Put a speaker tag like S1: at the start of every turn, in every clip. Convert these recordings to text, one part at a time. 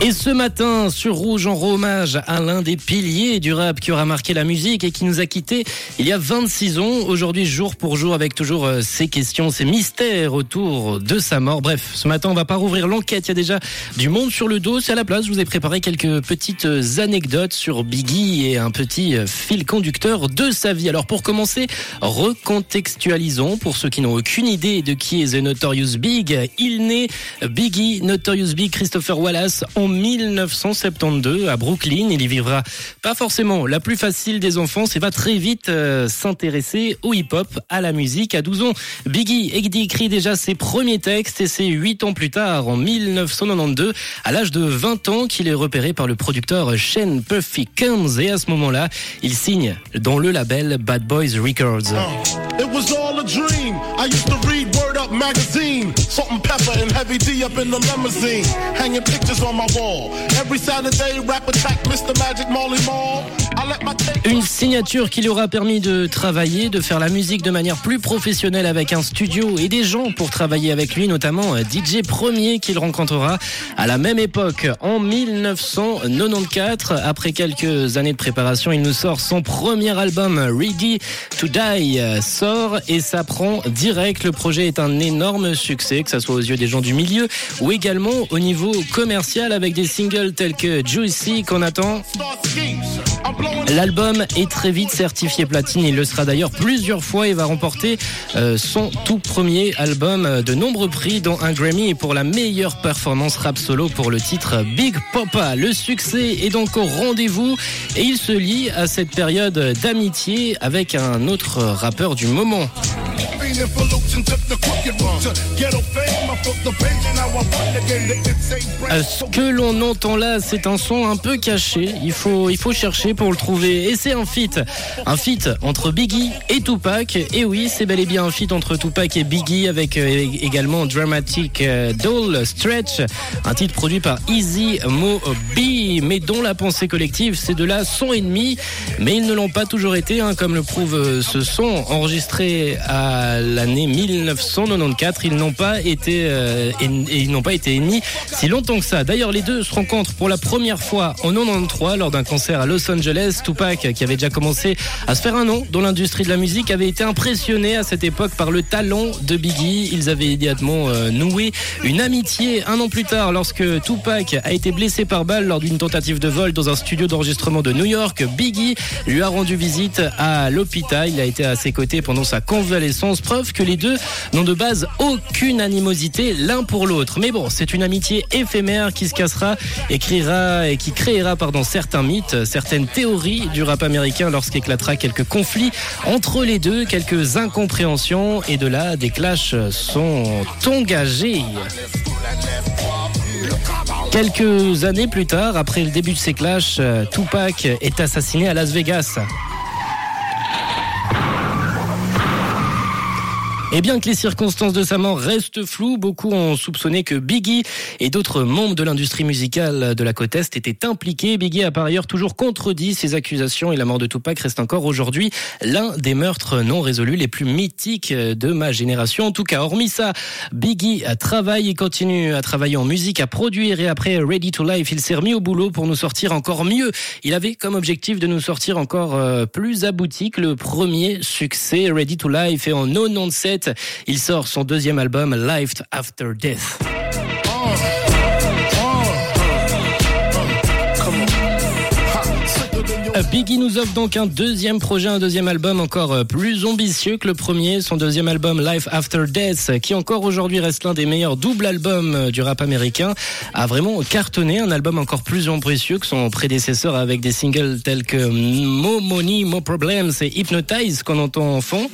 S1: Et ce matin, sur Rouge, on rend hommage à l'un des piliers du rap qui aura marqué la musique et qui nous a quittés il y a 26 ans. Aujourd'hui, jour pour jour, avec toujours euh, ces questions, ces mystères autour de sa mort. Bref, ce matin, on va pas rouvrir l'enquête. Il y a déjà du monde sur le dos. C'est à la place, je vous ai préparé quelques petites anecdotes sur Biggie et un petit euh, fil conducteur de sa vie. Alors, pour commencer, recontextualisons pour ceux qui n'ont aucune idée de qui est The Notorious Big. Il naît Biggie Notorious Big Christopher Wallace en 1972 à Brooklyn. Il y vivra pas forcément la plus facile des enfants, et va très vite euh, s'intéresser au hip-hop, à la musique. À 12 ans, Biggie écrit déjà ses premiers textes et c'est 8 ans plus tard, en 1992, à l'âge de 20 ans, qu'il est repéré par le producteur Shane Puffy Combs et à ce moment-là, il signe dans le label Bad Boys Records. Une signature qui lui aura permis de travailler, de faire la musique de manière plus professionnelle avec un studio et des gens pour travailler avec lui, notamment DJ Premier qu'il rencontrera à la même époque en 1994. Après quelques années de préparation, il nous sort son premier album Ready to Die sort et ça prend direct. Le projet est un énorme succès, que ce soit aux yeux des gens du milieu ou également au niveau commercial avec des singles tels que Juicy qu'on attend. L'album est très vite certifié platine. Il le sera d'ailleurs plusieurs fois et va remporter euh, son tout premier album de nombreux prix, dont un Grammy pour la meilleure performance rap solo pour le titre Big Papa. Le succès est donc au rendez-vous et il se lie à cette période d'amitié avec un autre rappeur du moment. Ce que l'on entend là, c'est un son un peu caché. Il faut, il faut chercher pour le trouver. Et c'est un feat. Un feat entre Biggie et Tupac. Et oui, c'est bel et bien un feat entre Tupac et Biggie avec euh, également Dramatic euh, Doll Stretch. Un titre produit par Easy Mo B, mais dont la pensée collective, c'est de là son ennemi. Mais ils ne l'ont pas toujours été, hein, comme le prouve euh, ce son enregistré à l'année 1994. Ils n'ont pas été, euh, et ils n'ont pas été ennemis si longtemps que ça. D'ailleurs, les deux se rencontrent pour la première fois en 93 lors d'un concert à Los Angeles. Tupac, qui avait déjà commencé à se faire un nom dans l'industrie de la musique, avait été impressionné à cette époque par le talent de Biggie. Ils avaient immédiatement euh, noué une amitié un an plus tard lorsque Tupac a été blessé par balle lors d'une tentative de vol dans un studio d'enregistrement de New York. Biggie lui a rendu visite à l'hôpital. Il a été à ses côtés pendant sa convalescence, que les deux n'ont de base aucune animosité l'un pour l'autre. Mais bon, c'est une amitié éphémère qui se cassera, écrira et qui créera pardon certains mythes, certaines théories du rap américain lorsqu'éclatera quelques conflits entre les deux, quelques incompréhensions et de là des clashs sont engagés. Quelques années plus tard, après le début de ces clashs, Tupac est assassiné à Las Vegas. Et bien que les circonstances de sa mort restent floues, beaucoup ont soupçonné que Biggie et d'autres membres de l'industrie musicale de la côte Est étaient impliqués. Biggie a par ailleurs toujours contredit ces accusations et la mort de Tupac reste encore aujourd'hui l'un des meurtres non résolus les plus mythiques de ma génération. En tout cas, hormis ça, Biggie travaille et continue à travailler en musique, à produire et après Ready to Life, il s'est remis au boulot pour nous sortir encore mieux. Il avait comme objectif de nous sortir encore euh, plus abouti que le premier succès Ready to Life et en 97, il sort son deuxième album Life After Death. Euh, Biggie nous offre donc un deuxième projet, un deuxième album encore euh, plus ambitieux que le premier, son deuxième album Life After Death, qui encore aujourd'hui reste l'un des meilleurs doubles albums euh, du rap américain, a vraiment cartonné, un album encore plus ambitieux que son prédécesseur avec des singles tels que Mo Money, Mo Problems et Hypnotize qu'on entend en fond.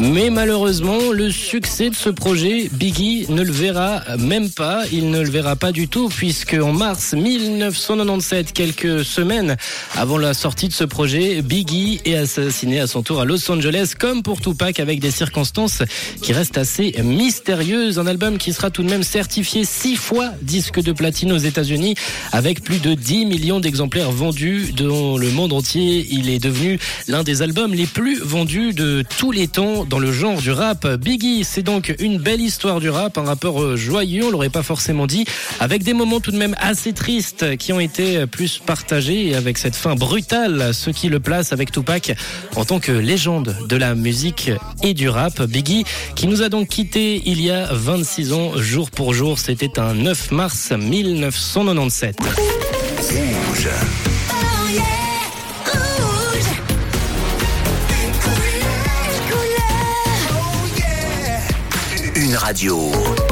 S1: Mais malheureusement, le succès de ce projet, Biggie ne le verra même pas. Il ne le verra pas du tout, puisque en mars 1997, quelques semaines avant la sortie de ce projet, Biggie est assassiné à son tour à Los Angeles, comme pour Tupac, avec des circonstances qui restent assez mystérieuses. Un album qui sera tout de même certifié six fois disque de platine aux États-Unis, avec plus de 10 millions d'exemplaires vendus dans le monde entier. Il est devenu l'un des albums les plus vendus de tous les temps dans le genre du rap. Biggie, c'est donc une belle histoire du rap, un rappeur joyeux, on l'aurait pas forcément dit, avec des moments tout de même assez tristes qui ont été plus partagés et avec cette fin brutale, ce qui le place avec Tupac en tant que légende de la musique et du rap. Biggie, qui nous a donc quitté il y a 26 ans, jour pour jour, c'était un 9 mars 1997.
S2: Rouge. Radio.